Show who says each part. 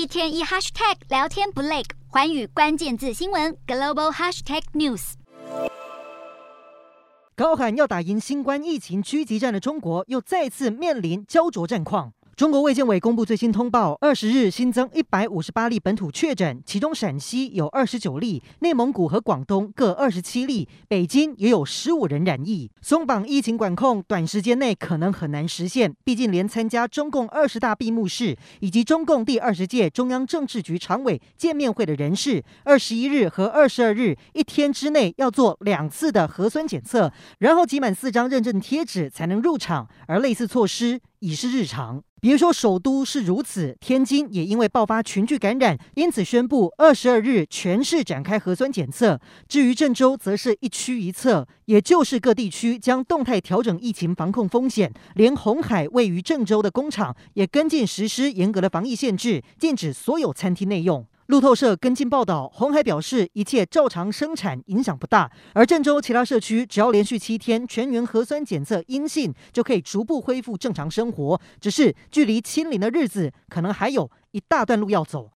Speaker 1: 一天一 hashtag 聊天不累，环宇关键字新闻 global hashtag news。
Speaker 2: 高喊要打赢新冠疫情狙击战的中国，又再次面临焦灼战况。中国卫健委公布最新通报，二十日新增一百五十八例本土确诊，其中陕西有二十九例，内蒙古和广东各二十七例，北京也有十五人染疫。松绑疫情管控，短时间内可能很难实现，毕竟连参加中共二十大闭幕式以及中共第二十届中央政治局常委见面会的人士，二十一日和二十二日一天之内要做两次的核酸检测，然后集满四张认证贴纸才能入场，而类似措施已是日常。别说首都是如此，天津也因为爆发群聚感染，因此宣布二十二日全市展开核酸检测。至于郑州，则是一区一策，也就是各地区将动态调整疫情防控风险。连红海位于郑州的工厂也跟进实施严格的防疫限制，禁止所有餐厅内用。路透社跟进报道，红海表示一切照常生产，影响不大。而郑州其他社区只要连续七天全员核酸检测阴性，就可以逐步恢复正常生活。只是距离清零的日子，可能还有一大段路要走。